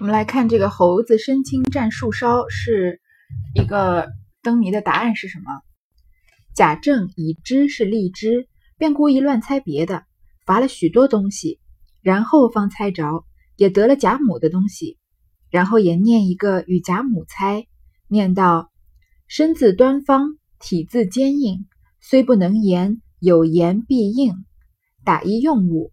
我们来看这个猴子身轻战树梢是一个灯谜的答案是什么？贾政已知是荔枝，便故意乱猜别的，罚了许多东西，然后方猜着，也得了贾母的东西，然后也念一个与贾母猜，念道：身字端方，体字坚硬，虽不能言，有言必应，打一用物。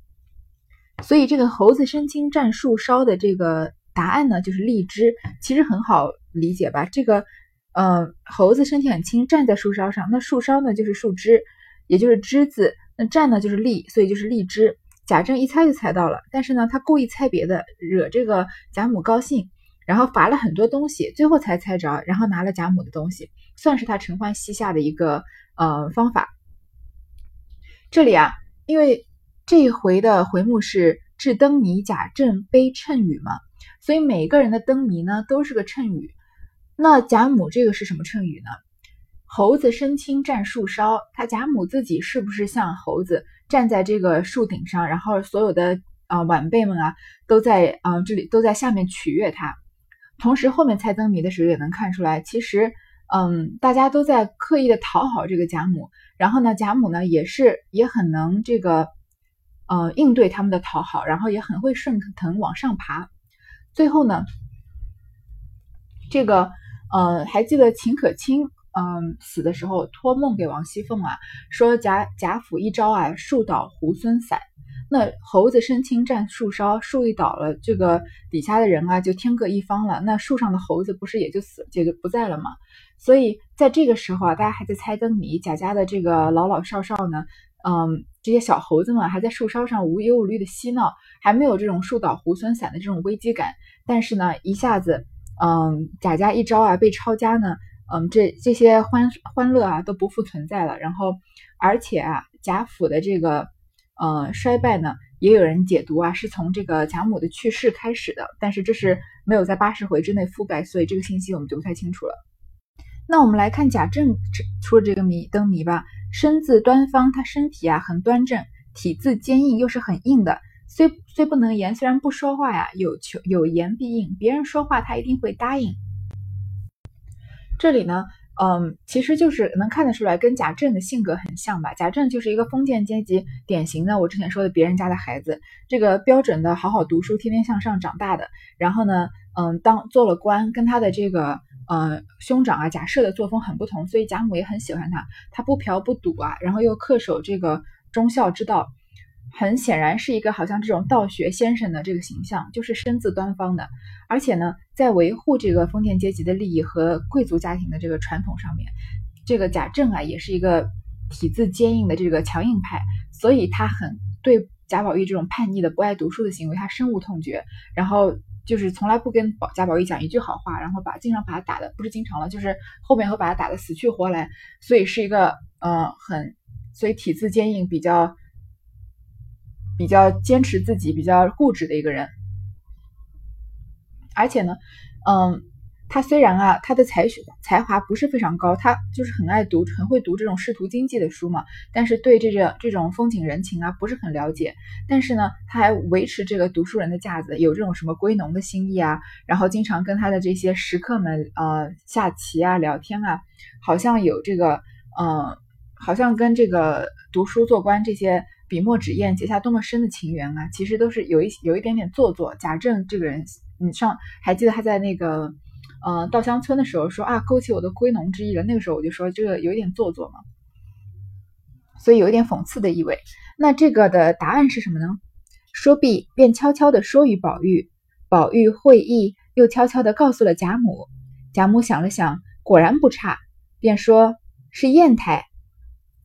所以这个猴子身轻战树梢的这个。答案呢就是荔枝，其实很好理解吧？这个，呃，猴子身体很轻，站在树梢上，那树梢呢就是树枝，也就是枝字，那站呢就是立，所以就是荔枝。贾政一猜就猜到了，但是呢，他故意猜别的，惹这个贾母高兴，然后罚了很多东西，最后才猜着，然后拿了贾母的东西，算是他承欢膝下的一个呃方法。这里啊，因为这一回的回目是至灯谜，贾政悲谶语嘛。所以每个人的灯谜呢都是个谶语。那贾母这个是什么谶语呢？猴子身轻站树梢，他贾母自己是不是像猴子站在这个树顶上，然后所有的啊晚辈们啊都在啊这里都在下面取悦他。同时后面猜灯谜的时候也能看出来，其实嗯大家都在刻意的讨好这个贾母，然后呢贾母呢也是也很能这个呃应对他们的讨好，然后也很会顺藤往上爬。最后呢，这个呃，还记得秦可卿嗯死的时候托梦给王熙凤啊，说贾贾府一朝啊树倒猢狲散，那猴子身轻站树梢，树一倒了，这个底下的人啊就天各一方了，那树上的猴子不是也就死也就不在了吗？所以在这个时候啊，大家还在猜灯谜，贾家的这个老老少少呢。嗯，这些小猴子们还在树梢上无忧无虑的嬉闹，还没有这种树倒猢狲散的这种危机感。但是呢，一下子，嗯，贾家一招啊被抄家呢，嗯，这这些欢欢乐啊都不复存在了。然后，而且啊，贾府的这个呃衰败呢，也有人解读啊是从这个贾母的去世开始的。但是这是没有在八十回之内覆盖，所以这个信息我们就不太清楚了。那我们来看贾政出的这个谜灯谜吧。身字端方，他身体啊很端正，体字坚硬，又是很硬的。虽虽不能言，虽然不说话呀，有求有言必应，别人说话他一定会答应。这里呢，嗯，其实就是能看得出来，跟贾政的性格很像吧。贾政就是一个封建阶级典型的，我之前说的别人家的孩子，这个标准的好好读书、天天向上长大的。然后呢，嗯，当做了官，跟他的这个。呃，兄长啊，贾赦的作风很不同，所以贾母也很喜欢他。他不嫖不赌啊，然后又恪守这个忠孝之道，很显然是一个好像这种道学先生的这个形象，就是身自端方的。而且呢，在维护这个封建阶级的利益和贵族家庭的这个传统上面，这个贾政啊，也是一个体字坚硬的这个强硬派，所以他很对贾宝玉这种叛逆的不爱读书的行为，他深恶痛绝。然后。就是从来不跟宝贾宝玉讲一句好话，然后把经常把他打的不是经常了，就是后面会把他打的死去活来，所以是一个嗯很，所以体质坚硬，比较比较坚持自己，比较固执的一个人，而且呢，嗯。他虽然啊，他的才学才华不是非常高，他就是很爱读，很会读这种仕途经济的书嘛。但是对这个这种风景人情啊，不是很了解。但是呢，他还维持这个读书人的架子，有这种什么归农的心意啊，然后经常跟他的这些食客们呃下棋啊、聊天啊，好像有这个呃，好像跟这个读书做官这些笔墨纸砚结下多么深的情缘啊。其实都是有一有一点点做作。贾政这个人，你上还记得他在那个。嗯，稻香村的时候说啊，勾起我的归农之意了。那个时候我就说这个有一点做作嘛，所以有一点讽刺的意味。那这个的答案是什么呢？说毕，便悄悄地说与宝玉。宝玉会意，又悄悄地告诉了贾母。贾母想了想，果然不差，便说是砚台。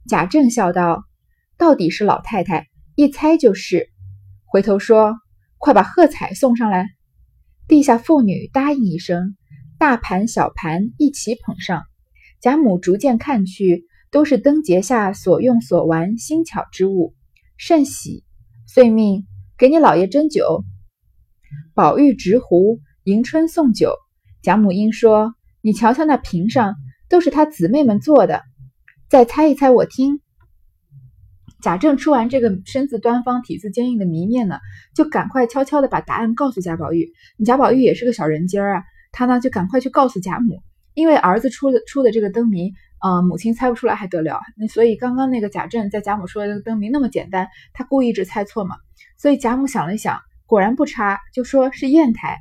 贾政笑道：“到底是老太太，一猜就是。”回头说：“快把贺彩送上来。”地下妇女答应一声。大盘小盘一起捧上，贾母逐渐看去，都是灯节下所用所玩新巧之物，甚喜，遂命给你老爷斟酒。宝玉执壶迎春送酒，贾母因说：“你瞧瞧那瓶上，都是他姊妹们做的，再猜一猜我听。”贾政吃完这个身子端方、体字坚硬的谜面呢，就赶快悄悄的把答案告诉贾宝玉。贾宝玉也是个小人精儿啊，他呢就赶快去告诉贾母，因为儿子出的出的这个灯谜，呃，母亲猜不出来还得了？那所以刚刚那个贾政在贾母说的这个灯谜那么简单，他故意只猜错嘛。所以贾母想了一想，果然不差，就说是砚台。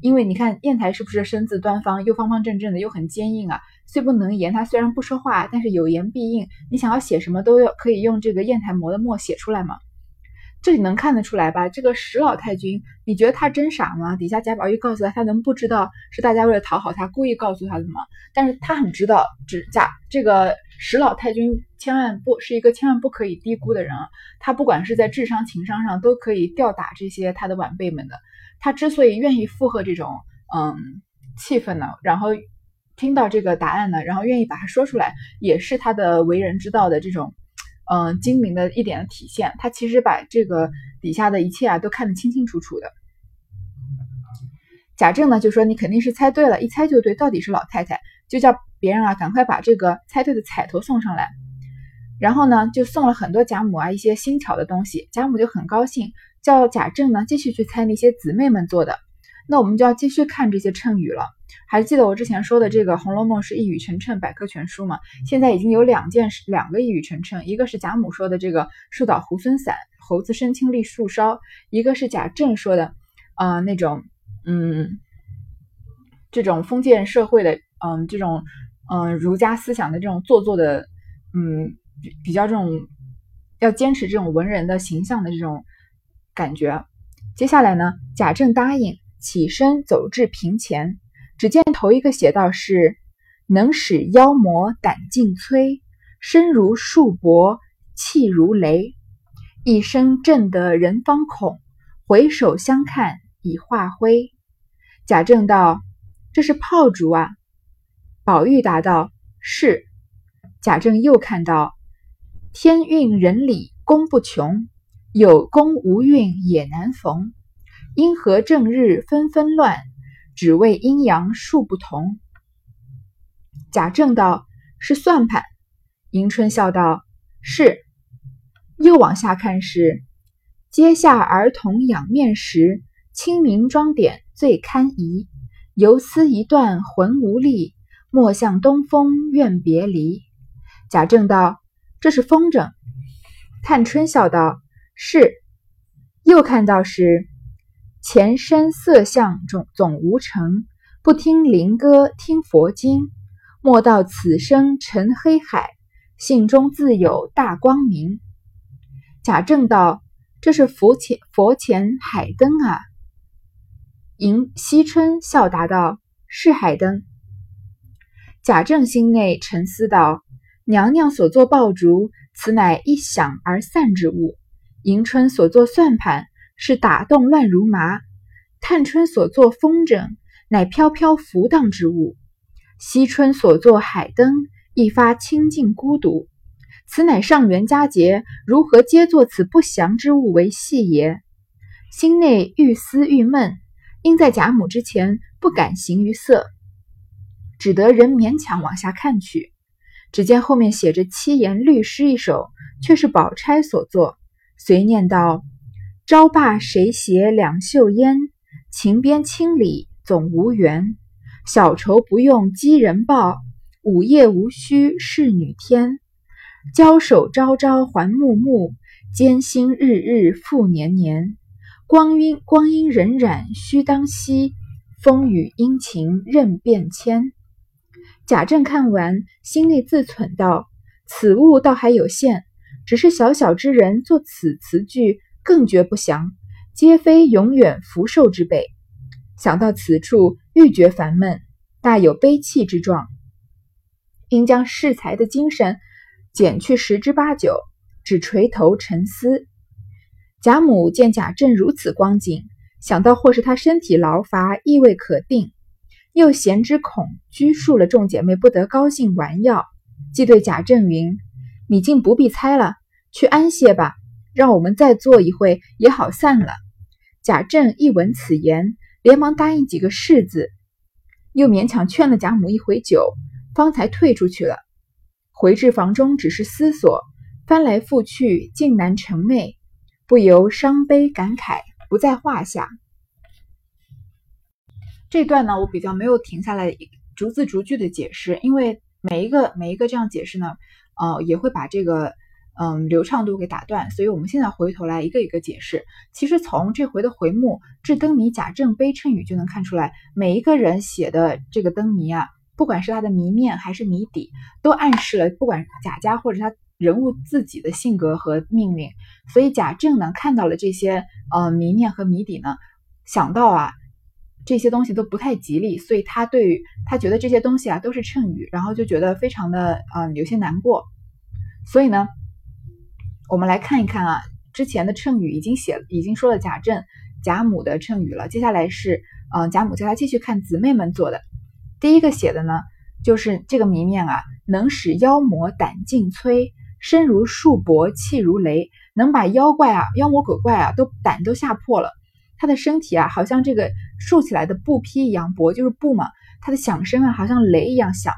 因为你看砚台是不是身子端方，又方方正正的，又很坚硬啊？虽不能言，他虽然不说话，但是有言必应。你想要写什么，都要可以用这个砚台磨的墨写出来嘛。这里能看得出来吧？这个史老太君，你觉得他真傻吗？底下贾宝玉告诉他，他能不知道是大家为了讨好他故意告诉他的吗？但是他很知道，只贾这个史老太君千万不是一个千万不可以低估的人啊。他不管是在智商情商上，都可以吊打这些他的晚辈们的。他之所以愿意附和这种嗯气氛呢，然后听到这个答案呢，然后愿意把它说出来，也是他的为人之道的这种嗯精明的一点的体现。他其实把这个底下的一切啊都看得清清楚楚的。贾政呢就说你肯定是猜对了，一猜就对，到底是老太太，就叫别人啊赶快把这个猜对的彩头送上来。然后呢就送了很多贾母啊一些新巧的东西，贾母就很高兴。叫贾政呢继续去猜那些姊妹们做的，那我们就要继续看这些谶语了。还记得我之前说的这个《红楼梦》是一语成谶百科全书吗？现在已经有两件事，两个一语成谶，一个是贾母说的这个“树倒猢狲散，猴子生青立树梢”，一个是贾政说的，呃，那种嗯，这种封建社会的，嗯，这种嗯儒家思想的这种做作的，嗯，比较这种要坚持这种文人的形象的这种。感觉，接下来呢？贾政答应，起身走至屏前，只见头一个写道是：“能使妖魔胆尽摧，身如束帛，气如雷，一声震得人方恐，回首相看已化灰。”贾政道：“这是炮竹啊。”宝玉答道：“是。”贾政又看到：“天运人理功不穷。”有功无运也难逢，因何正日纷纷乱，只为阴阳数不同。贾政道：“是算盘。”迎春笑道：“是。”又往下看是：“阶下儿童仰面时，清明妆点最堪宜。游丝一断魂无力，莫向东风怨别离。”贾政道：“这是风筝。”探春笑道。是，又看到是前身色相总总无成，不听灵歌听佛经，莫道此生沉黑海，信中自有大光明。贾政道：“这是佛前佛前海灯啊。”迎惜春笑答道：“是海灯。”贾政心内沉思道：“娘娘所作爆竹，此乃一响而散之物。”迎春所作算盘是打动乱如麻，探春所作风筝乃飘飘浮荡之物，惜春所作海灯一发清净孤独，此乃上元佳节，如何皆作此不祥之物为戏也？心内愈思郁闷，因在贾母之前不敢形于色，只得仍勉强往下看去。只见后面写着七言律诗一首，却是宝钗所作。随念道：“朝罢谁携两袖烟？情边千里总无缘。小愁不用寄人报，午夜无需侍女添。交手朝朝还暮暮，艰辛日日复年年。光阴光阴荏苒须当惜，风雨阴晴任变迁。”贾政看完，心内自忖道：“此物倒还有限。”只是小小之人作此词句，更觉不祥，皆非永远福寿之辈。想到此处，愈觉烦闷，大有悲戚之状，应将适才的精神减去十之八九，只垂头沉思。贾母见贾政如此光景，想到或是他身体劳乏，意未可定，又嫌之恐拘束了众姐妹不得高兴玩药，即对贾政云。你竟不必猜了，去安歇吧。让我们再坐一会，也好散了。贾政一闻此言，连忙答应几个“是”字，又勉强劝了贾母一回酒，方才退出去了。回至房中，只是思索，翻来覆去，竟难成寐，不由伤悲感慨，不在话下。这段呢，我比较没有停下来逐字逐句的解释，因为每一个每一个这样解释呢，呃，也会把这个嗯流畅度给打断，所以我们现在回头来一个一个解释。其实从这回的回目《致灯谜贾政悲谶语》就能看出来，每一个人写的这个灯谜啊，不管是他的谜面还是谜底，都暗示了不管贾家或者他人物自己的性格和命运。所以贾政呢，看到了这些呃谜面和谜底呢，想到啊。这些东西都不太吉利，所以他对于他觉得这些东西啊都是谶语，然后就觉得非常的嗯有些难过。所以呢，我们来看一看啊，之前的谶语已经写已经说了贾政贾母的谶语了，接下来是嗯贾母叫他继续看姊妹们做的。第一个写的呢，就是这个谜面啊，能使妖魔胆尽摧，身如树帛，气如雷，能把妖怪啊妖魔鬼怪啊都胆都吓破了。他的身体啊，好像这个竖起来的布匹一样薄，就是布嘛。他的响声啊，好像雷一样响。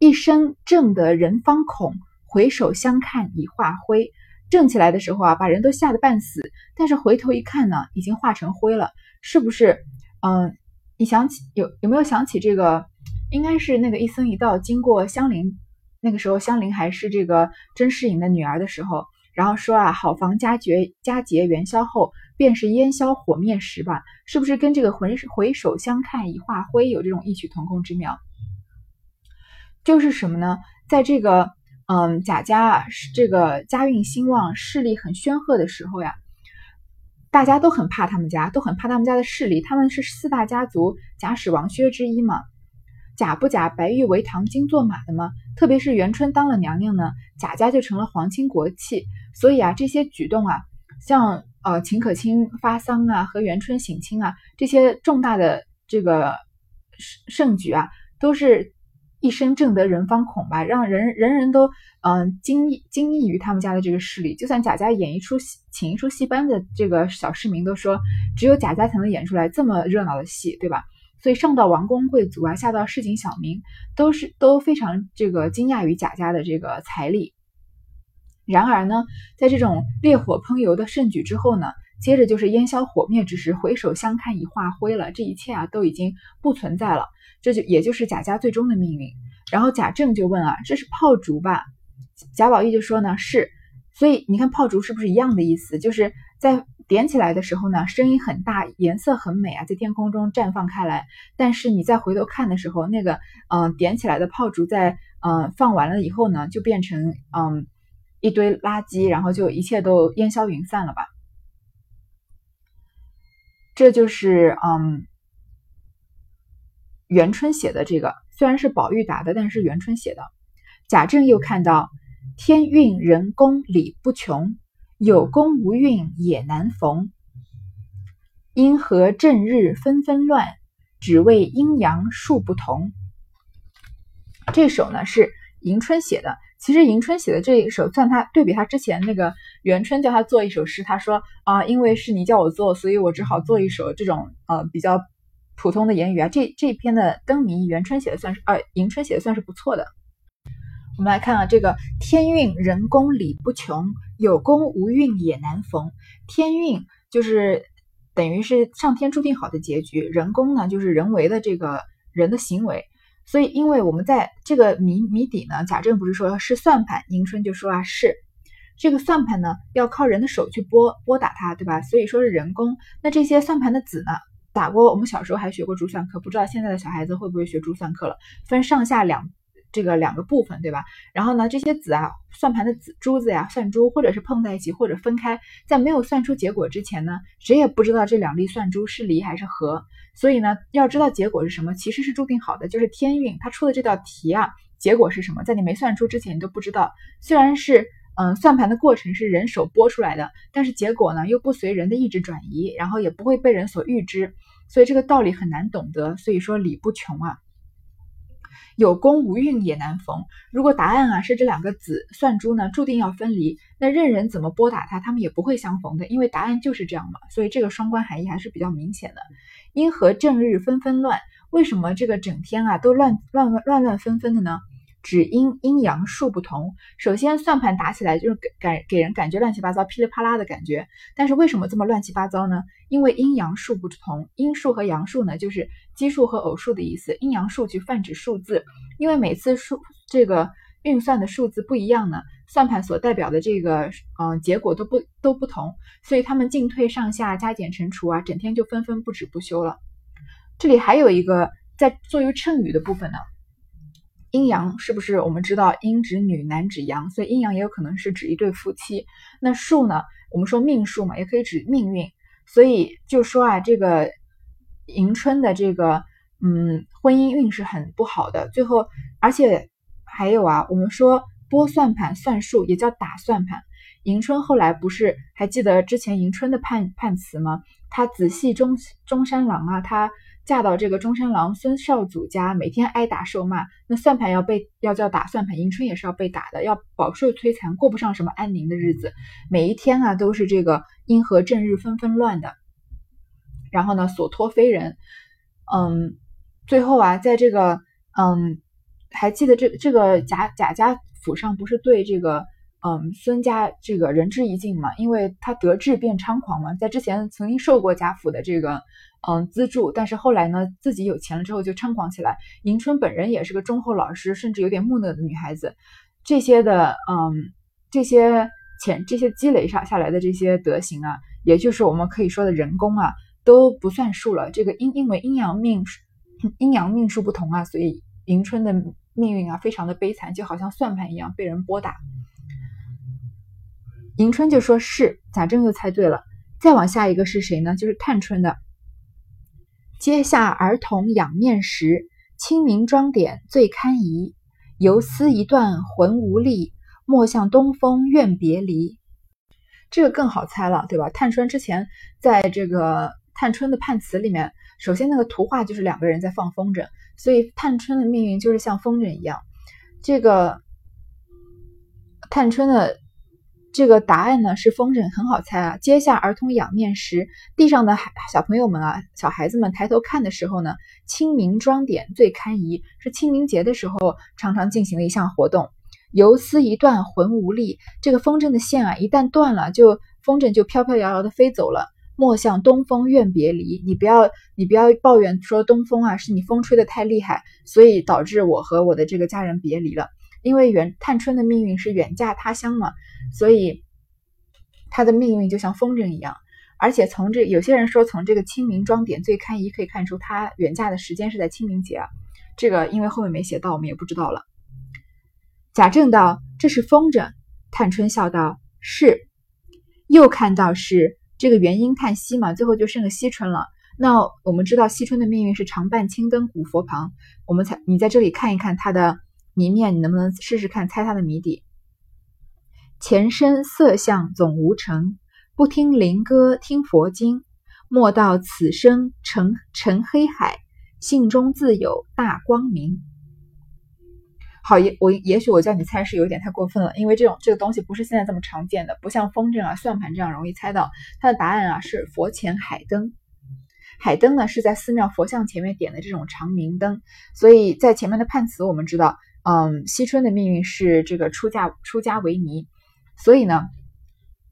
一声震得人方恐，回首相看已化灰。震起来的时候啊，把人都吓得半死。但是回头一看呢，已经化成灰了。是不是？嗯，你想起有有没有想起这个？应该是那个一僧一道经过香菱，那个时候香菱还是这个甄士隐的女儿的时候。然后说啊，好房佳绝佳节元宵后，便是烟消火灭时吧？是不是跟这个回回首相看已化灰有这种异曲同工之妙？就是什么呢？在这个嗯贾家啊，这个家运兴旺、势力很煊赫的时候呀，大家都很怕他们家，都很怕他们家的势力。他们是四大家族贾史王薛之一嘛。贾不贾白玉为堂金作马的嘛？特别是元春当了娘娘呢，贾家就成了皇亲国戚。所以啊，这些举动啊，像呃秦可卿发丧啊和元春省亲啊这些重大的这个盛盛举啊，都是一声震得人方恐吧，让人人人都嗯惊异惊异于他们家的这个势力。就算贾家演一出戏，请一出戏班的这个小市民都说，只有贾家才能演出来这么热闹的戏，对吧？所以上到王公贵族啊，下到市井小民，都是都非常这个惊讶于贾家的这个财力。然而呢，在这种烈火烹油的盛举之后呢，接着就是烟消火灭之时，回首相看已化灰了。这一切啊，都已经不存在了。这就也就是贾家最终的命运。然后贾政就问啊：“这是炮竹吧？”贾宝玉就说呢：“是。”所以你看炮竹是不是一样的意思？就是在点起来的时候呢，声音很大，颜色很美啊，在天空中绽放开来。但是你再回头看的时候，那个嗯点起来的炮竹在嗯放完了以后呢，就变成嗯。一堆垃圾，然后就一切都烟消云散了吧？这就是嗯，元春写的这个，虽然是宝玉答的，但是元春写的。贾政又看到天运人功理不穷，有功无运也难逢。因何正日纷纷乱，只为阴阳数不同。这首呢是迎春写的。其实迎春写的这一首，算他对比他之前那个元春叫他做一首诗，他说啊，因为是你叫我做，所以我只好做一首这种呃比较普通的言语啊。这这篇的灯谜，元春写的算是呃迎春写的算是不错的。我们来看啊，这个天运人工理不穷，有功无运也难逢。天运就是等于是上天注定好的结局，人工呢就是人为的这个人的行为。所以，因为我们在这个谜谜底呢，贾政不是说是算盘，迎春就说啊是这个算盘呢，要靠人的手去拨拨打它，对吧？所以说是人工。那这些算盘的子呢，打过我们小时候还学过珠算课，不知道现在的小孩子会不会学珠算课了？分上下两这个两个部分，对吧？然后呢，这些子啊，算盘的子珠子呀，算珠或者是碰在一起，或者分开，在没有算出结果之前呢，谁也不知道这两粒算珠是离还是合。所以呢，要知道结果是什么，其实是注定好的，就是天运。他出的这道题啊，结果是什么，在你没算出之前，你都不知道。虽然是，嗯，算盘的过程是人手拨出来的，但是结果呢，又不随人的意志转移，然后也不会被人所预知，所以这个道理很难懂得。所以说理不穷啊，有功无运也难逢。如果答案啊是这两个子算珠呢，注定要分离，那任人怎么拨打它，他们也不会相逢的，因为答案就是这样嘛。所以这个双关含义还是比较明显的。因何正日纷纷乱？为什么这个整天啊都乱乱乱乱纷纷的呢？只因阴阳数不同。首先，算盘打起来就是给给给人感觉乱七八糟、噼里啪啦的感觉。但是为什么这么乱七八糟呢？因为阴阳数不同。阴数和阳数呢，就是奇数和偶数的意思。阴阳数据泛指数字，因为每次数这个运算的数字不一样呢，算盘所代表的这个嗯结果都不都不同，所以他们进退上下、加减乘除啊，整天就纷纷不止不休了。这里还有一个在作为称语的部分呢。阴阳是不是我们知道阴指女，男指阳，所以阴阳也有可能是指一对夫妻。那数呢？我们说命数嘛，也可以指命运。所以就说啊，这个迎春的这个嗯婚姻运是很不好的。最后，而且还有啊，我们说拨算盘算数也叫打算盘。迎春后来不是还记得之前迎春的判判词吗？她仔细中中山狼啊，她。嫁到这个中山狼孙少祖家，每天挨打受骂，那算盘要被要叫打算盘，迎春也是要被打的，要饱受摧残，过不上什么安宁的日子，每一天啊都是这个阴和正日纷纷乱的，然后呢所托非人，嗯，最后啊在这个嗯，还记得这这个贾贾家府上不是对这个。嗯，孙家这个仁至义尽嘛，因为他得志变猖狂嘛，在之前曾经受过贾府的这个嗯资助，但是后来呢，自己有钱了之后就猖狂起来。迎春本人也是个忠厚老实，甚至有点木讷的女孩子，这些的嗯这些钱这些积累下下来的这些德行啊，也就是我们可以说的人工啊，都不算数了。这个因因为阴阳命阴阳命数不同啊，所以迎春的命运啊非常的悲惨，就好像算盘一样被人拨打。迎春就说是贾政又猜对了，再往下一个是谁呢？就是探春的。阶下儿童仰面时，清明妆点最堪宜。游丝一断魂无力，莫向东风怨别离。这个更好猜了，对吧？探春之前在这个探春的判词里面，首先那个图画就是两个人在放风筝，所以探春的命运就是像风筝一样。这个探春的。这个答案呢是风筝，很好猜啊。阶下儿童仰面时，地上的孩小朋友们啊，小孩子们抬头看的时候呢，清明装点最堪宜，是清明节的时候常常进行的一项活动。游丝一断魂无力，这个风筝的线啊，一旦断了，就风筝就飘飘摇摇的飞走了。莫向东风怨别离，你不要你不要抱怨说东风啊，是你风吹的太厉害，所以导致我和我的这个家人别离了。因为远探春的命运是远嫁他乡嘛，所以她的命运就像风筝一样。而且从这有些人说，从这个清明装点最堪宜可以看出，她远嫁的时间是在清明节啊。这个因为后面没写到，我们也不知道了。贾政道：“这是风筝。”探春笑道：“是。”又看到是这个元婴叹息嘛，最后就剩个惜春了。那我们知道惜春的命运是常伴青灯古佛旁，我们才你在这里看一看他的。谜面，你能不能试试看猜它的谜底？前身色相总无成，不听灵歌听佛经，莫道此生成成黑海，性中自有大光明。好，也我也许我叫你猜是有点太过分了，因为这种这个东西不是现在这么常见的，不像风筝啊、算盘这样容易猜到。它的答案啊是佛前海灯，海灯呢是在寺庙佛像前面点的这种长明灯，所以在前面的判词我们知道。嗯，惜春的命运是这个出嫁出家为尼，所以呢，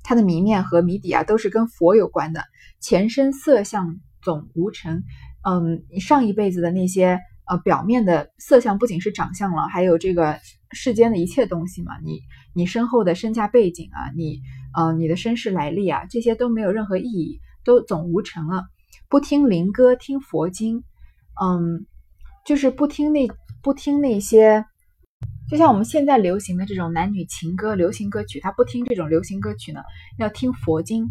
他的谜面和谜底啊都是跟佛有关的。前身色相总无成，嗯，你上一辈子的那些呃表面的色相不仅是长相了，还有这个世间的一切东西嘛，你你身后的身家背景啊，你呃你的身世来历啊，这些都没有任何意义，都总无成了。不听灵歌听佛经，嗯，就是不听那不听那些。就像我们现在流行的这种男女情歌、流行歌曲，他不听这种流行歌曲呢，要听佛经。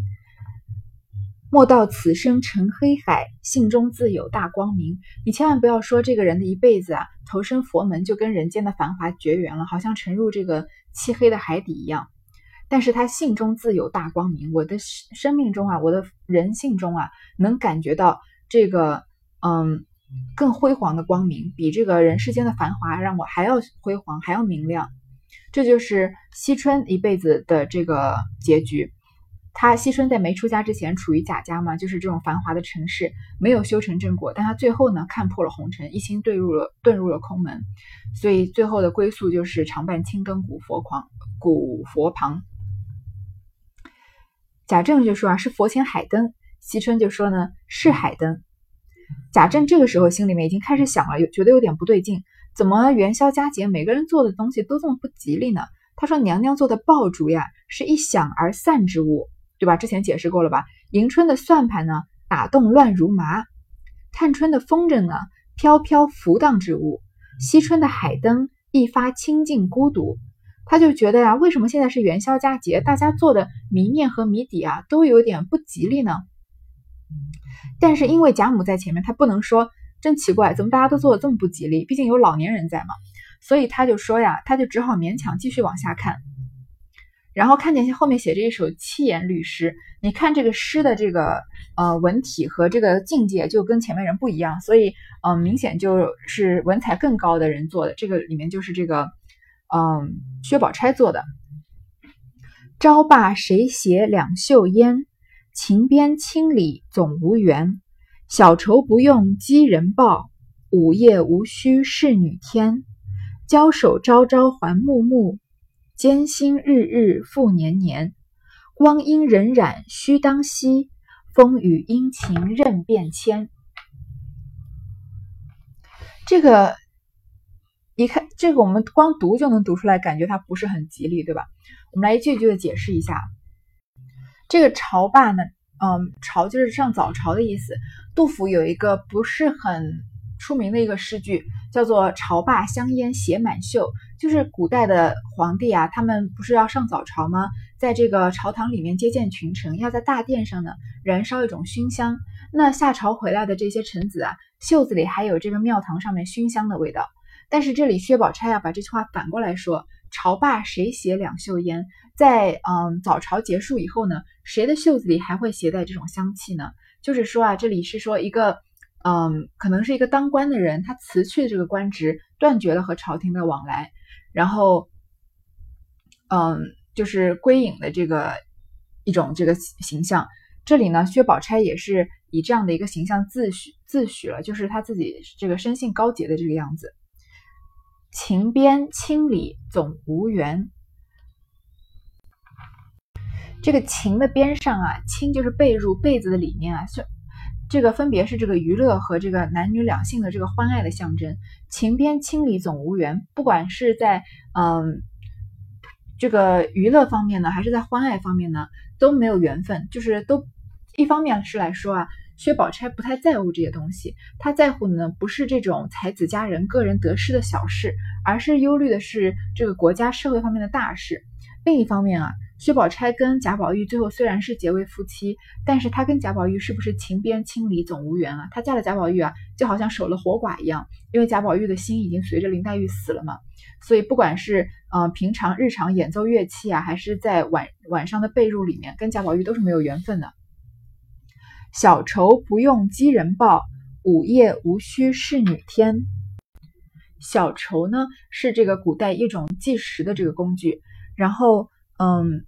莫道此生成黑海，性中自有大光明。你千万不要说这个人的一辈子啊，投身佛门就跟人间的繁华绝缘了，好像沉入这个漆黑的海底一样。但是他性中自有大光明，我的生命中啊，我的人性中啊，能感觉到这个，嗯。更辉煌的光明，比这个人世间的繁华让我还要辉煌，还要明亮。这就是惜春一辈子的这个结局。他惜春在没出家之前处于贾家嘛，就是这种繁华的城市，没有修成正果。但他最后呢，看破了红尘，一心遁入了遁入了空门，所以最后的归宿就是常伴青灯古佛旁。古佛旁，贾政就说啊，是佛前海灯。惜春就说呢，是海灯。贾政这个时候心里面已经开始想了，有觉得有点不对劲，怎么元宵佳节每个人做的东西都这么不吉利呢？他说娘娘做的爆竹呀，是一响而散之物。对吧？之前解释过了吧？迎春的算盘呢，打动乱如麻；探春的风筝呢，飘飘浮荡之物；惜春的海灯一发清净孤独。他就觉得呀，为什么现在是元宵佳节，大家做的谜面和谜底啊，都有点不吉利呢？但是因为贾母在前面，他不能说真奇怪，怎么大家都做的这么不吉利？毕竟有老年人在嘛，所以他就说呀，他就只好勉强继续往下看。然后看见后面写着一首七言律诗，你看这个诗的这个呃文体和这个境界就跟前面人不一样，所以嗯明显就是文采更高的人做的。这个里面就是这个嗯薛宝钗做的。朝罢谁携两袖烟？情边千里总无缘。小愁不用寄人报，午夜无须侍女添。交手朝朝还暮暮。艰辛日日复年年，光阴荏苒须当惜，风雨阴晴任变迁。这个一看，这个我们光读就能读出来，感觉它不是很吉利，对吧？我们来一句一句的解释一下。这个朝罢呢，嗯，朝就是上早朝的意思。杜甫有一个不是很。出名的一个诗句叫做“朝罢香烟写满袖”，就是古代的皇帝啊，他们不是要上早朝吗？在这个朝堂里面接见群臣，要在大殿上呢燃烧一种熏香。那下朝回来的这些臣子啊，袖子里还有这个庙堂上面熏香的味道。但是这里薛宝钗啊，把这句话反过来说：“朝罢谁携两袖烟？”在嗯早朝结束以后呢，谁的袖子里还会携带这种香气呢？就是说啊，这里是说一个。嗯，可能是一个当官的人，他辞去这个官职，断绝了和朝廷的往来，然后，嗯，就是归隐的这个一种这个形象。这里呢，薛宝钗也是以这样的一个形象自诩自诩了，就是他自己这个生性高洁的这个样子。情边清理总无缘，这个情的边上啊，青就是被褥被子的里面啊，是。这个分别是这个娱乐和这个男女两性的这个欢爱的象征。情边清理总无缘，不管是在嗯这个娱乐方面呢，还是在欢爱方面呢，都没有缘分。就是都一方面是来说啊，薛宝钗不太在乎这些东西，她在乎的呢不是这种才子佳人个人得失的小事，而是忧虑的是这个国家社会方面的大事。另一方面啊。薛宝钗跟贾宝玉最后虽然是结为夫妻，但是她跟贾宝玉是不是情边千里总无缘啊？她嫁了贾宝玉啊，就好像守了活寡一样，因为贾宝玉的心已经随着林黛玉死了嘛。所以不管是呃平常日常演奏乐器啊，还是在晚晚上的被褥里面，跟贾宝玉都是没有缘分的。小愁不用鸡人报，午夜无须侍女添。小愁呢是这个古代一种计时的这个工具，然后嗯。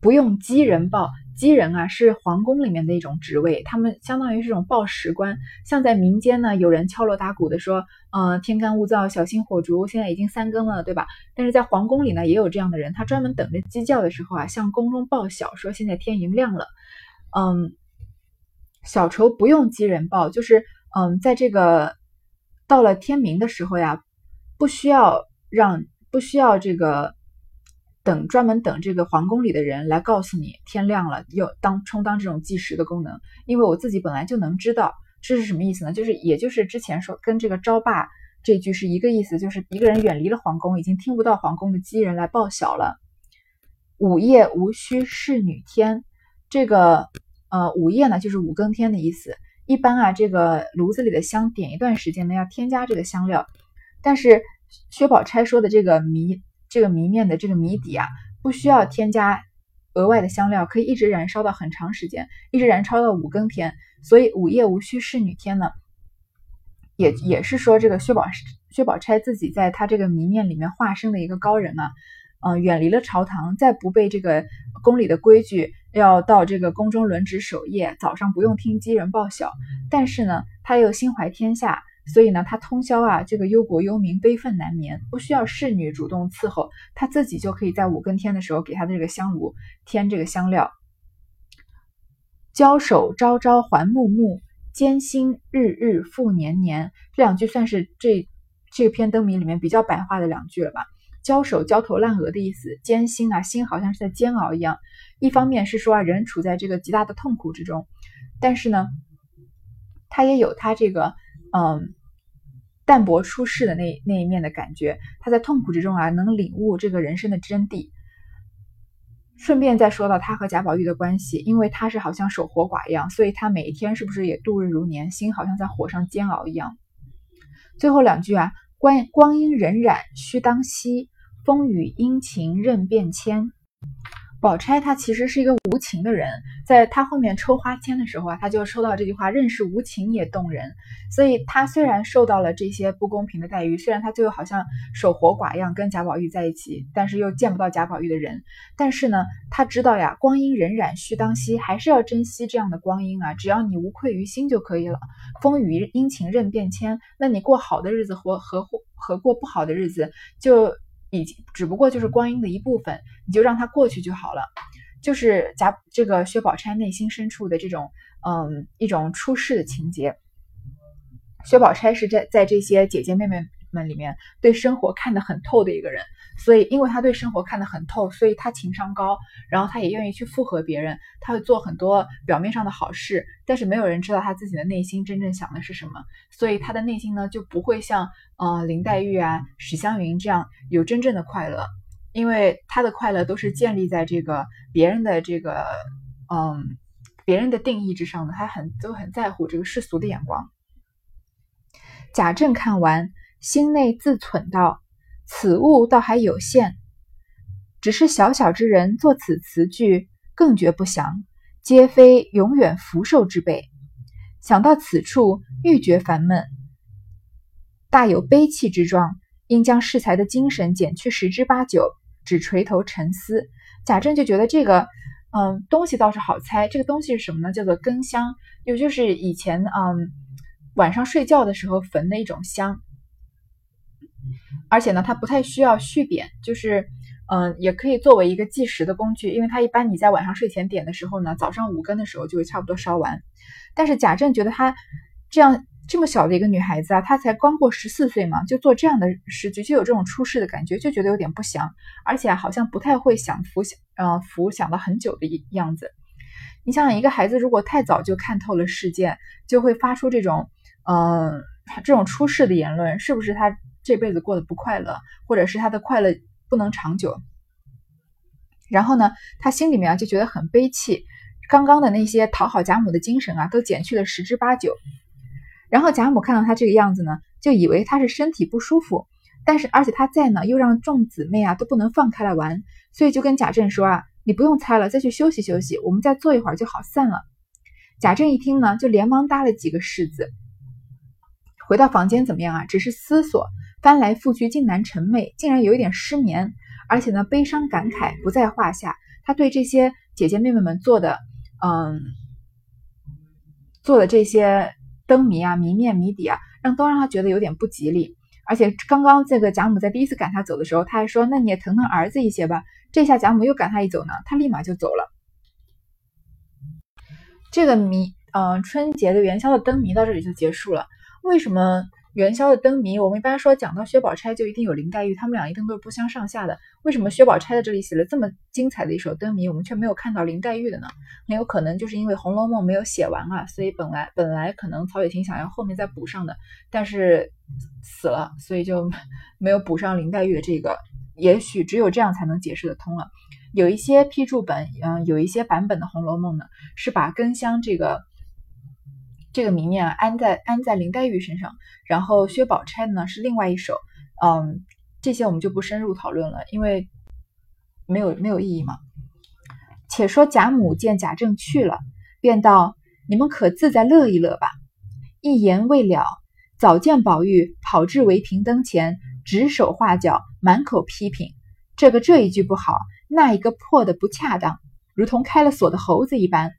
不用鸡人报，鸡人啊是皇宫里面的一种职位，他们相当于是种报时官。像在民间呢，有人敲锣打鼓的说，嗯，天干物燥，小心火烛，现在已经三更了，对吧？但是在皇宫里呢，也有这样的人，他专门等着鸡叫的时候啊，向宫中报晓，说现在天已经亮了。嗯，小愁不用鸡人报，就是嗯，在这个到了天明的时候呀，不需要让，不需要这个。等专门等这个皇宫里的人来告诉你天亮了，又当充当这种计时的功能。因为我自己本来就能知道，这是什么意思呢？就是也就是之前说跟这个招霸这句是一个意思，就是一个人远离了皇宫，已经听不到皇宫的鸡人来报晓了。午夜无需侍女添，这个呃午夜呢就是五更天的意思。一般啊这个炉子里的香点一段时间呢要添加这个香料，但是薛宝钗说的这个谜。这个谜面的这个谜底啊，不需要添加额外的香料，可以一直燃烧到很长时间，一直燃烧到五更天。所以午夜无需侍女添呢，也也是说这个薛宝薛宝钗自己在她这个谜面里面化身的一个高人啊，嗯，远离了朝堂，再不被这个宫里的规矩要到这个宫中轮值守夜，早上不用听鸡人报晓。但是呢，他又心怀天下，所以呢，他通宵啊，这个忧国忧民，悲愤难眠，不需要侍女主动伺候，他自己就可以在五更天的时候给他的这个香炉添这个香料。交手朝朝还暮暮，艰辛日日复年年。这两句算是这这篇灯谜里面比较白话的两句了吧？交手焦头烂额的意思，艰辛啊，心好像是在煎熬一样。一方面是说啊，人处在这个极大的痛苦之中，但是呢，他也有他这个嗯淡泊出世的那那一面的感觉。他在痛苦之中啊，能领悟这个人生的真谛。顺便再说到他和贾宝玉的关系，因为他是好像守活寡一样，所以他每一天是不是也度日如年，心好像在火上煎熬一样。最后两句啊，光光阴荏苒须当惜。风雨阴晴任变迁，宝钗她其实是一个无情的人，在她后面抽花签的时候啊，她就抽到这句话“任是无情也动人”。所以她虽然受到了这些不公平的待遇，虽然她最后好像守活寡一样跟贾宝玉在一起，但是又见不到贾宝玉的人，但是呢，她知道呀，光阴荏苒须当惜，还是要珍惜这样的光阴啊，只要你无愧于心就可以了。风雨阴晴任变迁，那你过好的日子和和和过不好的日子就。已经只不过就是光阴的一部分，你就让它过去就好了。就是贾这个薛宝钗内心深处的这种，嗯，一种出世的情节。薛宝钗是在在这些姐姐妹妹。们里面对生活看得很透的一个人，所以因为他对生活看得很透，所以他情商高，然后他也愿意去附和别人，他会做很多表面上的好事，但是没有人知道他自己的内心真正想的是什么，所以他的内心呢就不会像呃林黛玉啊、史湘云这样有真正的快乐，因为他的快乐都是建立在这个别人的这个嗯别人的定义之上的，他很都很在乎这个世俗的眼光。贾政看完。心内自忖道：“此物倒还有限，只是小小之人作此词句，更觉不祥，皆非永远福寿之辈。想到此处，愈觉烦闷，大有悲戚之状，应将适才的精神减去十之八九，只垂头沉思。”贾政就觉得这个，嗯，东西倒是好猜。这个东西是什么呢？叫做根香，也就是以前嗯晚上睡觉的时候焚的一种香。而且呢，它不太需要续点，就是，嗯，也可以作为一个计时的工具，因为它一般你在晚上睡前点的时候呢，早上五更的时候就会差不多烧完。但是贾政觉得她这样这么小的一个女孩子啊，她才刚过十四岁嘛，就做这样的时局，就有这种出世的感觉，就觉得有点不祥，而且好像不太会享福享呃，福享了很久的样子。你想想，一个孩子如果太早就看透了世界，就会发出这种，嗯，这种出世的言论，是不是他？这辈子过得不快乐，或者是他的快乐不能长久，然后呢，他心里面啊就觉得很悲戚，刚刚的那些讨好贾母的精神啊都减去了十之八九。然后贾母看到他这个样子呢，就以为他是身体不舒服，但是而且他在呢，又让众姊妹啊都不能放开来玩，所以就跟贾政说啊，你不用猜了，再去休息休息，我们再坐一会儿就好散了。贾政一听呢，就连忙搭了几个式子，回到房间怎么样啊？只是思索。翻来覆去，竟难成寐，竟然有一点失眠，而且呢，悲伤感慨不在话下。他对这些姐姐妹妹们做的，嗯，做的这些灯谜啊、谜面、谜底啊，让都让他觉得有点不吉利。而且刚刚这个贾母在第一次赶他走的时候，他还说：“那你也疼疼儿子一些吧。”这下贾母又赶他一走呢，他立马就走了。这个谜，嗯，春节的元宵的灯谜到这里就结束了。为什么？元宵的灯谜，我们一般说讲到薛宝钗就一定有林黛玉，他们俩一定都是不相上下的。为什么薛宝钗在这里写了这么精彩的一首灯谜，我们却没有看到林黛玉的呢？很有可能就是因为《红楼梦》没有写完啊，所以本来本来可能曹雪芹想要后面再补上的，但是死了，所以就 没有补上林黛玉的这个。也许只有这样才能解释得通了。有一些批注本，嗯，有一些版本的《红楼梦》呢，是把根香这个。这个谜面安在安在林黛玉身上，然后薛宝钗呢是另外一首，嗯，这些我们就不深入讨论了，因为没有没有意义嘛。且说贾母见贾政去了，便道：“你们可自在乐一乐吧。”一言未了，早见宝玉跑至围屏灯前，指手画脚，满口批评：“这个这一句不好，那一个破的不恰当。”如同开了锁的猴子一般。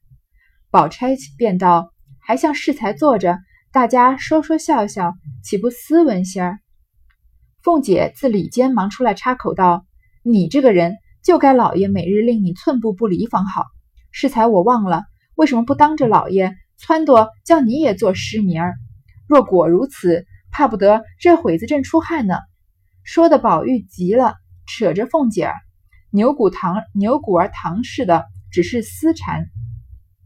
宝钗便道：“还像适才坐着，大家说说笑笑，岂不斯文些儿？”凤姐自里间忙出来插口道：“你这个人，就该老爷每日令你寸步不离方好。适才我忘了，为什么不当着老爷撺掇，叫你也做诗名儿？若果如此，怕不得这会子正出汗呢。”说的宝玉急了，扯着凤姐儿，牛骨糖牛骨儿糖似的，只是私缠。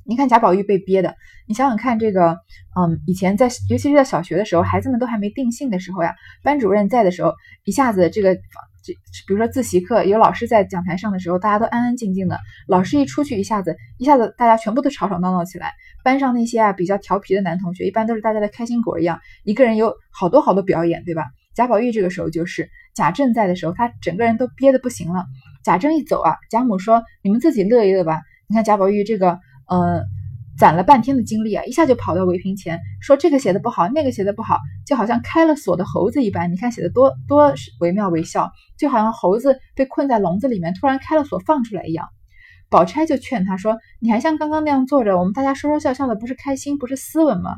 你看贾宝玉被憋的，你想想看，这个，嗯，以前在，尤其是在小学的时候，孩子们都还没定性的时候呀，班主任在的时候，一下子这个，这比如说自习课有老师在讲台上的时候，大家都安安静静的，老师一出去，一下子一下子大家全部都吵吵闹闹起来。班上那些啊比较调皮的男同学，一般都是大家的开心果一样，一个人有好多好多表演，对吧？贾宝玉这个时候就是贾政在的时候，他整个人都憋得不行了。贾政一走啊，贾母说：“你们自己乐一乐吧。”你看贾宝玉这个。呃，攒了半天的精力啊，一下就跑到围屏前说这个写的不好，那个写的不好，就好像开了锁的猴子一般。你看写的多多惟妙惟肖，就好像猴子被困在笼子里面，突然开了锁放出来一样。宝钗就劝他说：“你还像刚刚那样坐着，我们大家说说笑笑的，不是开心，不是斯文吗？”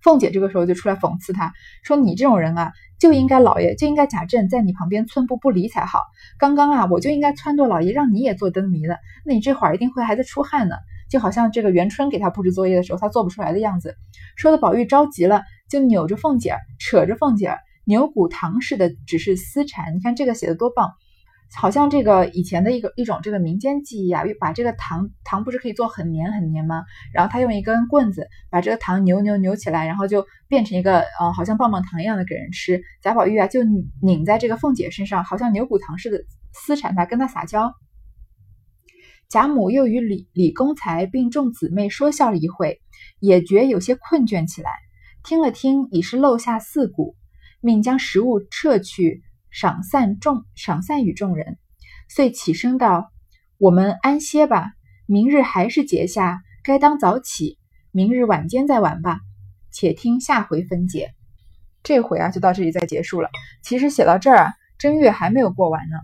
凤姐这个时候就出来讽刺他说：“你这种人啊，就应该老爷就应该贾政在你旁边寸步不离才好。刚刚啊，我就应该撺掇老爷让你也做灯谜的，那你这会儿一定会还在出汗呢。”就好像这个元春给他布置作业的时候，他做不出来的样子，说的宝玉着急了，就扭着凤姐儿，扯着凤姐儿，牛骨糖似的，只是私缠。你看这个写的多棒，好像这个以前的一个一种这个民间技艺啊，把这个糖糖不是可以做很黏很黏吗？然后他用一根棍子把这个糖扭扭扭起来，然后就变成一个呃好像棒棒糖一样的给人吃。贾宝玉啊就拧在这个凤姐身上，好像牛骨糖似的私缠她，跟她撒娇。贾母又与李李公才并众姊妹说笑了一会，也觉有些困倦起来。听了听，已是漏下四鼓，命将食物撤去，赏散众赏散与众人，遂起身道：“我们安歇吧，明日还是节下，该当早起。明日晚间再玩吧。且听下回分解。”这回啊，就到这里再结束了。其实写到这儿啊，正月还没有过完呢。